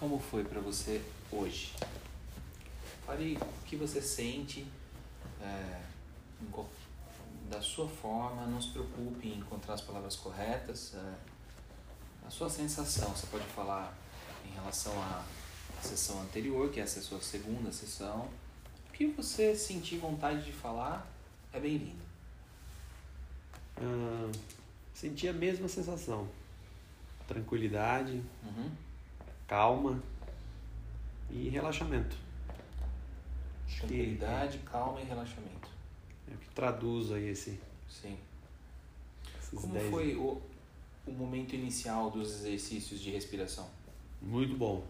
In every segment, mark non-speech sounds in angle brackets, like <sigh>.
como foi para você hoje? Fale o que você sente é, da sua forma, não se preocupe em encontrar as palavras corretas. É, a sua sensação, você pode falar em relação à, à sessão anterior, que é essa sua segunda sessão. O que você sentir vontade de falar é bem-vindo. Ah, senti a mesma sensação. Tranquilidade, Uhum. Calma e relaxamento. Acho que Tranquilidade, calma e relaxamento. é o que traduz aí esse, Sim. Como dez- foi o, o momento inicial dos exercícios de respiração? Muito bom,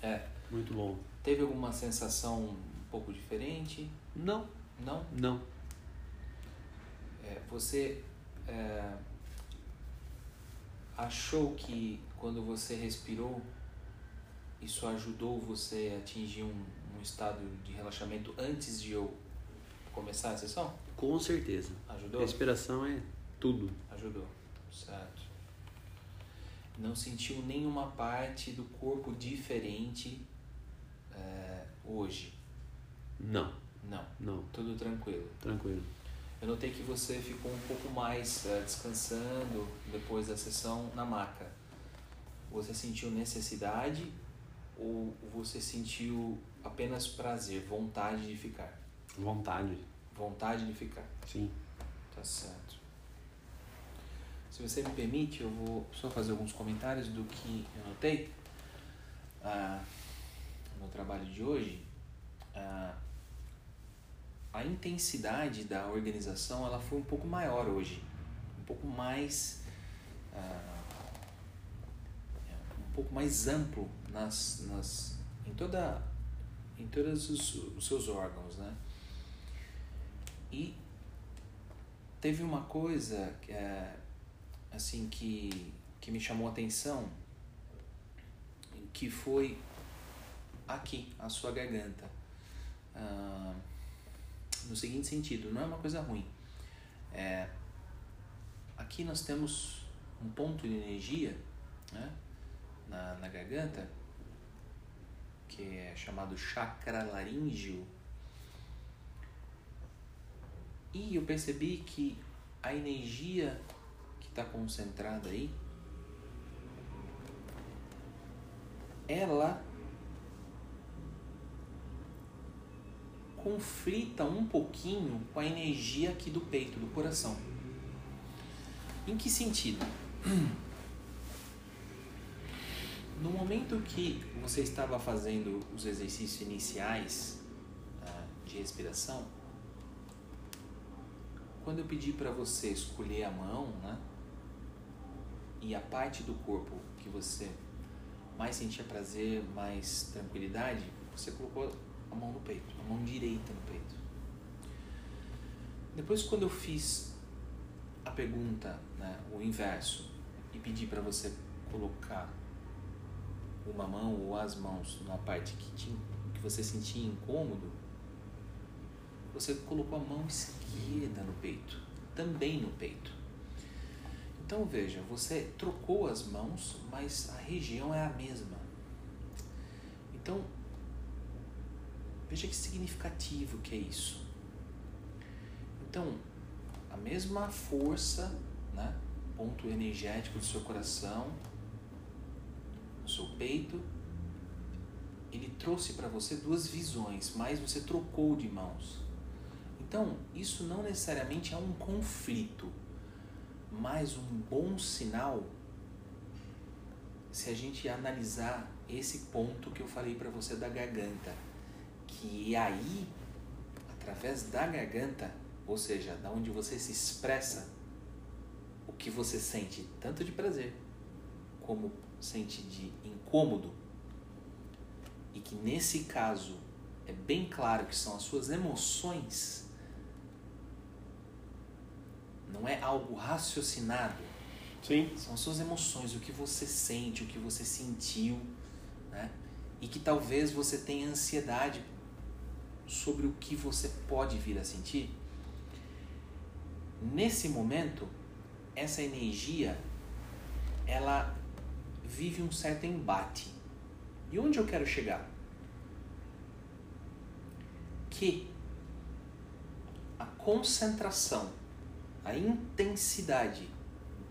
É, muito bom. teve alguma sensação um pouco diferente? Não, Não? não. É, você é, achou que quando você respirou, isso ajudou você a atingir um, um estado de relaxamento antes de eu começar a sessão? Com certeza. Ajudou? Respiração é tudo. Ajudou, certo. Não sentiu nenhuma parte do corpo diferente é, hoje? Não, Não, não. tudo tranquilo. Tranquilo. Eu notei que você ficou um pouco mais é, descansando depois da sessão na maca. Você sentiu necessidade ou você sentiu apenas prazer, vontade de ficar? Vontade. Vontade de ficar. Sim. Tá certo. Se você me permite, eu vou só fazer alguns comentários do que eu notei ah, no trabalho de hoje. Ah, a intensidade da organização ela foi um pouco maior hoje, um pouco mais ah, um pouco mais amplo nas, nas em toda em todos os, os seus órgãos, né? E teve uma coisa que é, assim que, que me chamou a atenção que foi aqui, a sua garganta. Ah, no seguinte sentido, não é uma coisa ruim. É, aqui nós temos um ponto de energia né, na, na garganta que é chamado chakra laríngeo e eu percebi que a energia que está concentrada aí, ela conflita um pouquinho com a energia aqui do peito, do coração. Em que sentido? <clears throat> No momento que você estava fazendo os exercícios iniciais ah, de respiração, quando eu pedi para você escolher a mão, né? E a parte do corpo que você mais sentia prazer, mais tranquilidade, você colocou a mão no peito, a mão direita no peito. Depois, quando eu fiz a pergunta, né, o inverso, e pedi para você colocar uma mão ou as mãos numa parte que, tinha, que você sentia incômodo, você colocou a mão esquerda no peito, também no peito. Então veja, você trocou as mãos, mas a região é a mesma. Então, veja que significativo que é isso. Então, a mesma força, né, ponto energético do seu coração, no seu peito, ele trouxe para você duas visões, mas você trocou de mãos. Então, isso não necessariamente é um conflito, mas um bom sinal se a gente analisar esse ponto que eu falei para você da garganta, que aí, através da garganta, ou seja, da onde você se expressa, o que você sente tanto de prazer como sente de incômodo, e que nesse caso é bem claro que são as suas emoções, não é algo raciocinado, Sim. são as suas emoções, o que você sente, o que você sentiu, né? E que talvez você tenha ansiedade sobre o que você pode vir a sentir. Nesse momento, essa energia ela vive um certo embate. E onde eu quero chegar? Que a concentração, a intensidade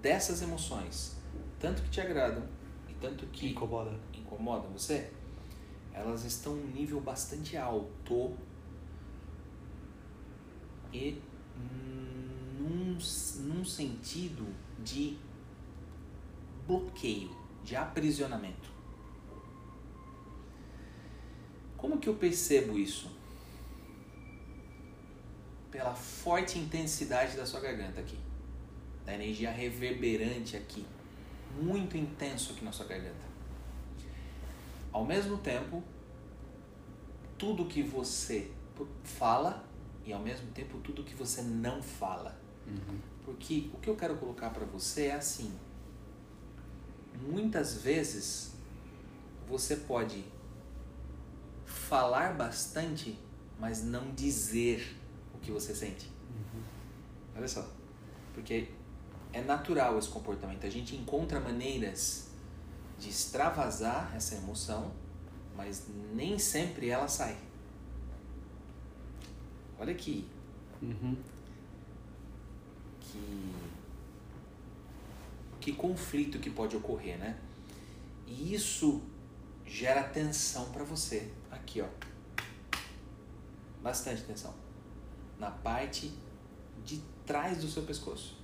dessas emoções, tanto que te agradam e tanto que Incomoda. incomodam você, elas estão um nível bastante alto e num, num sentido de bloqueio, de aprisionamento. Como que eu percebo isso? Pela forte intensidade da sua garganta aqui, da energia reverberante aqui, muito intenso aqui na sua garganta. Ao mesmo tempo, tudo que você fala e ao mesmo tempo tudo que você não fala. Uhum. Porque o que eu quero colocar para você é assim: muitas vezes você pode falar bastante, mas não dizer o que você sente. Uhum. Olha só. Porque é natural esse comportamento. A gente encontra maneiras de extravasar essa emoção, mas nem sempre ela sai. Olha aqui Uhum. que que conflito que pode ocorrer, né? E isso gera tensão para você. Aqui, ó. Bastante tensão. Na parte de trás do seu pescoço.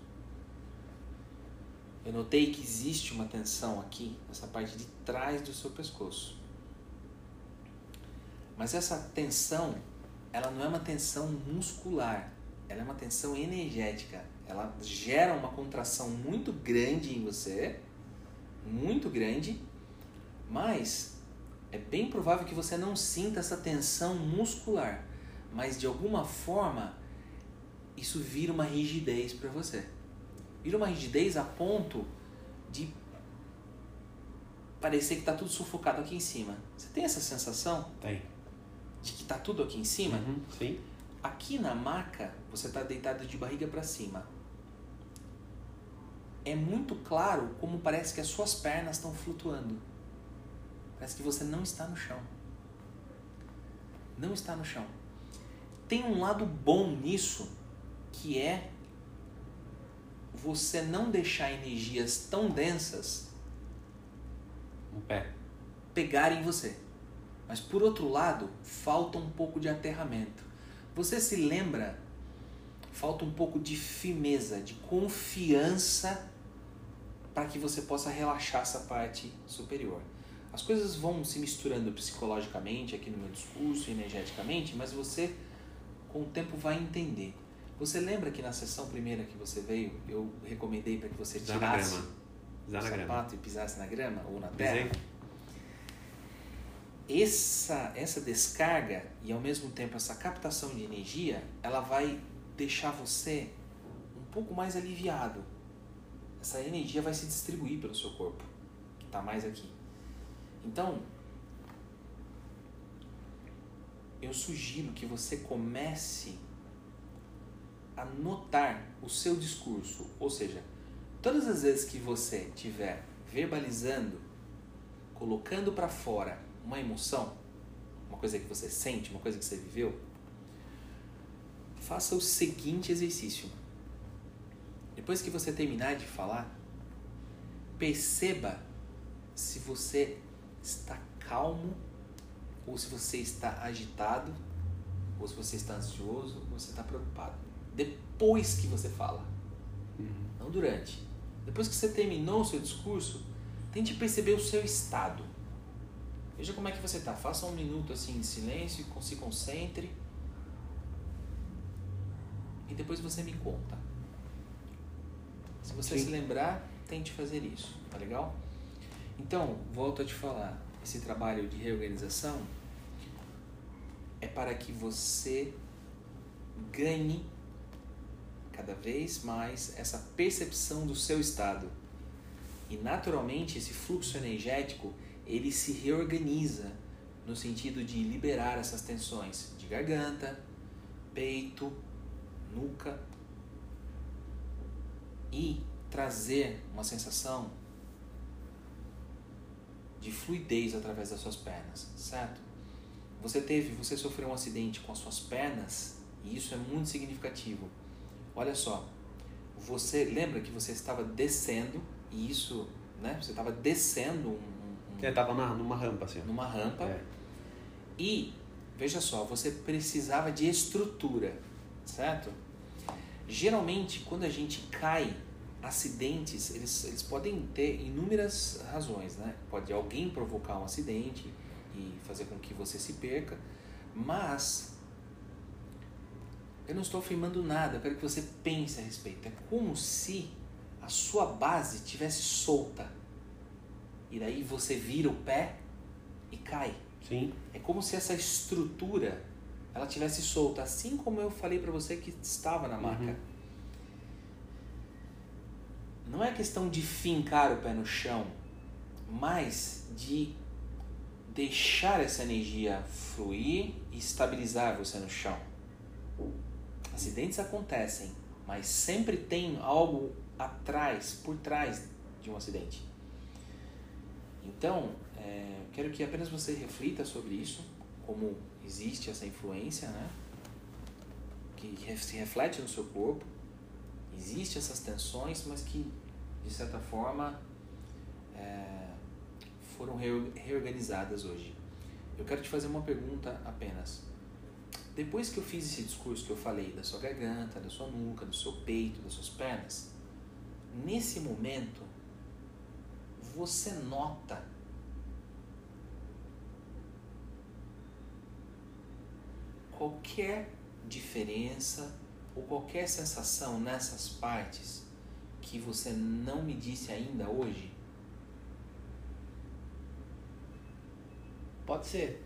Eu notei que existe uma tensão aqui, nessa parte de trás do seu pescoço. Mas essa tensão, ela não é uma tensão muscular, ela é uma tensão energética. Ela gera uma contração muito grande em você, muito grande, mas é bem provável que você não sinta essa tensão muscular, mas de alguma forma isso vira uma rigidez para você. Vira uma rigidez a ponto de parecer que está tudo sufocado aqui em cima. Você tem essa sensação Tem. de que está tudo aqui em cima? Uhum. Sim. Aqui na maca, você está deitado de barriga para cima. É muito claro como parece que as suas pernas estão flutuando. Parece que você não está no chão. Não está no chão. Tem um lado bom nisso, que é você não deixar energias tão densas Um pé. pegarem você. Mas por outro lado, falta um pouco de aterramento. Você se lembra? Falta um pouco de firmeza, de confiança para que você possa relaxar essa parte superior. As coisas vão se misturando psicologicamente aqui no meu discurso, energeticamente, mas você com o tempo vai entender. Você lembra que na sessão primeira que você veio, eu recomendei para que você Pisar tirasse o na grama. sapato e pisasse na grama ou na terra? Pisei. essa, essa descarga e ao mesmo tempo essa captação de energia, ela vai deixar você um pouco mais aliviado. Essa energia vai se distribuir pelo seu corpo, que está mais aqui. Então, eu sugiro que você comece a notar o seu discurso, ou seja, todas as vezes que você estiver verbalizando, colocando para fora uma emoção, uma coisa que você sente, uma coisa que você viveu, faça o seguinte exercício. Depois que você terminar de falar, perceba se você está calmo ou se você está agitado ou se você está ansioso ou você está preocupado. Depois que você fala, Uhum. não durante. Depois que você terminou o seu discurso, tente perceber o seu estado. Veja como é que você está. Faça um minuto assim de silêncio, se concentre. E depois você me conta. Se você Sim. se lembrar, tente fazer isso, tá legal? Então, volto a te falar, esse trabalho de reorganização é para que você ganhe cada vez mais essa percepção do seu estado. E naturalmente esse fluxo energético, ele se reorganiza no sentido de liberar essas tensões de garganta, peito, nuca e trazer uma sensação de fluidez através das suas pernas, certo? Você teve, você sofreu um acidente com as suas pernas e isso é muito significativo. Olha só, você lembra que você estava descendo e isso, né? Você estava descendo um, um, É, tava na, numa rampa, assim. numa rampa É. e veja só, você precisava de estrutura, certo? Geralmente, quando a gente cai, acidentes, eles, eles podem ter inúmeras razões, né? Pode alguém provocar um acidente e fazer com que você se perca, mas eu não estou afirmando nada, eu quero que você pense a respeito. É como se a sua base tivesse solta. E daí você vira o pé e cai. Sim. É como se essa estrutura ela tivesse solta, assim como eu falei para você que estava na maca. Uhum. Não é questão de fincar o pé no chão, mas de deixar essa energia fluir e estabilizar você no chão. Acidentes acontecem, mas sempre tem algo atrás, por trás de um acidente. Então, é, quero que apenas você reflita sobre isso, como existe essa influência, né? Que se reflete no seu corpo. Existem essas tensões, mas que, de certa forma, é, foram reo- reorganizadas hoje. Eu quero te fazer uma pergunta apenas. Depois que eu fiz esse discurso que eu falei da sua garganta, da sua nuca, do seu peito, das suas pernas, nesse momento, você nota qualquer diferença ou qualquer sensação nessas partes que você não me disse ainda hoje? Pode ser.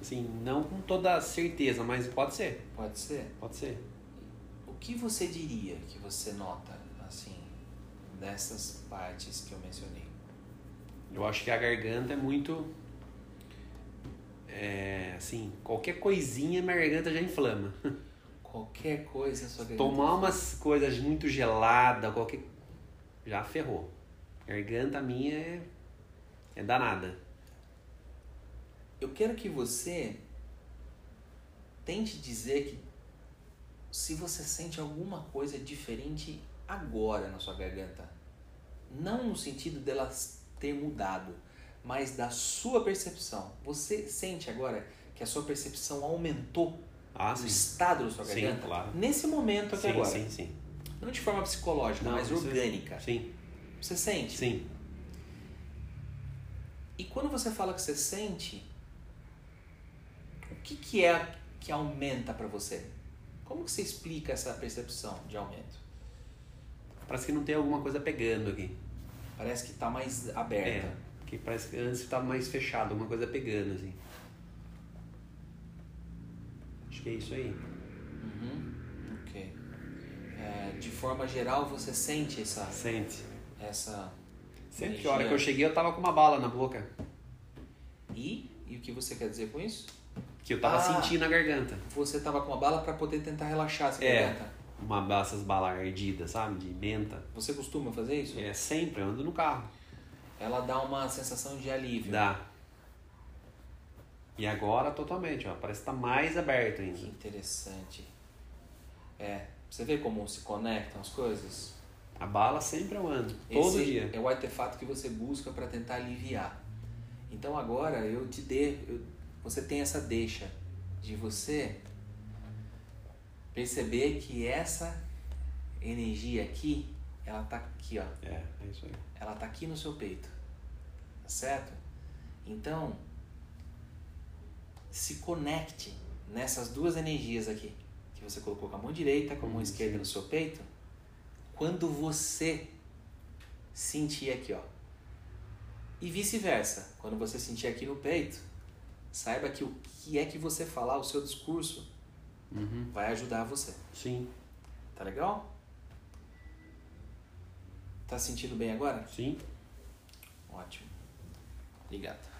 Assim, não com toda certeza, mas pode ser. Pode ser? Pode ser. O que você diria que você nota, assim, dessas partes que eu mencionei? Eu acho que a garganta é muito. É, assim, qualquer coisinha minha garganta já inflama. Qualquer coisa, sua garganta... Tomar umas coisas muito geladas, qualquer. Já ferrou. Garganta minha é. É danada. Eu quero que você tente dizer que se você sente alguma coisa diferente agora na sua garganta. Não no sentido dela ter mudado, mas da sua percepção. Você sente agora que a sua percepção aumentou Ah, sim. estado da sua Sim, garganta? claro. Nesse momento aqui Sim, agora. sim, sim. Não de forma psicológica, Não, mas orgânica. Sim, Você sente? sim. E quando você fala que você sente, o que, que é que aumenta para você? Como que você explica essa percepção de aumento? Parece que não tem alguma coisa pegando aqui. Parece que está mais aberta. É, que parece que antes estava mais fechado, alguma coisa pegando, assim. Acho que é isso aí. Uhum. Ok. É, de forma geral, você sente essa. Sente. essa Sempre que a hora que eu cheguei eu tava com uma bala na boca. E, e o que você quer dizer com isso? Que eu tava Ah. sentindo na garganta. Você estava com uma bala para poder tentar relaxar essa É. garganta. Uma dessas balas ardidas, sabe? De menta. Você costuma fazer isso? É sempre, eu ando no carro. Ela dá uma sensação de alívio. Dá. E agora totalmente, ó. Parece que tá mais aberto Que ainda. interessante. É, você vê como se conectam as coisas? A bala sempre eu ando. Todo Esse dia. é o artefato que você busca para tentar aliviar. Então agora eu te dê, eu- você tem essa deixa de você perceber que essa energia aqui, ela tá aqui, ó. É, é isso aí. Ela tá aqui no seu peito. Tá certo? Então, se conecte nessas duas energias aqui, que você colocou com a mão direita, com a mão Hum, esquerda sim. no seu peito. Quando você sentir aqui, ó. E vice-versa, quando você sentir aqui no peito, saiba que o que é que você falar, o seu discurso, Uhum. vai ajudar você. Sim, Tá legal? Tá sentindo bem agora? sim. Ótimo. Obrigado.